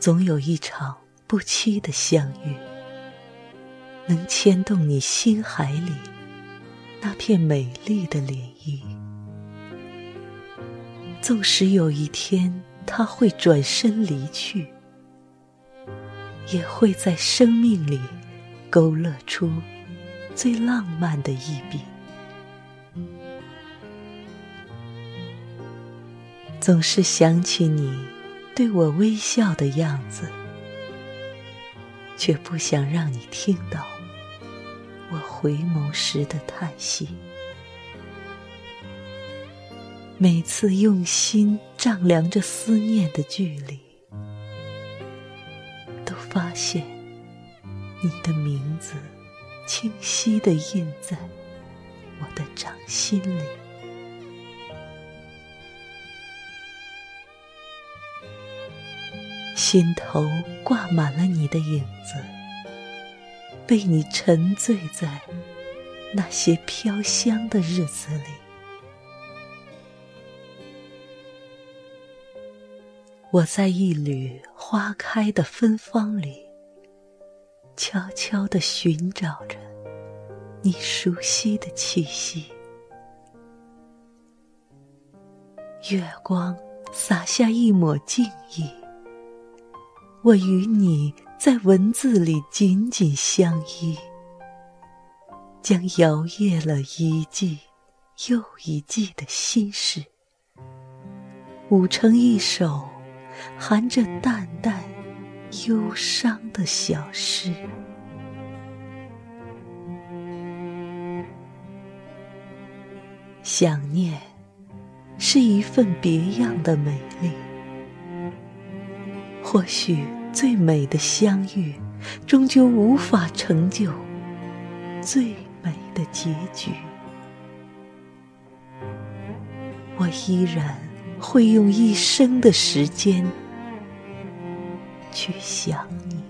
总有一场不期的相遇，能牵动你心海里那片美丽的涟漪。纵使有一天他会转身离去，也会在生命里勾勒出最浪漫的一笔。总是想起你对我微笑的样子，却不想让你听到我回眸时的叹息。每次用心丈量着思念的距离，都发现你的名字清晰地印在我的掌心里。心头挂满了你的影子，被你沉醉在那些飘香的日子里。我在一缕花开的芬芳里，悄悄地寻找着你熟悉的气息。月光洒下一抹静意。我与你在文字里紧紧相依，将摇曳了一季又一季的心事，舞成一首含着淡淡忧伤的小诗。想念是一份别样的美丽。或许最美的相遇，终究无法成就最美的结局。我依然会用一生的时间去想你。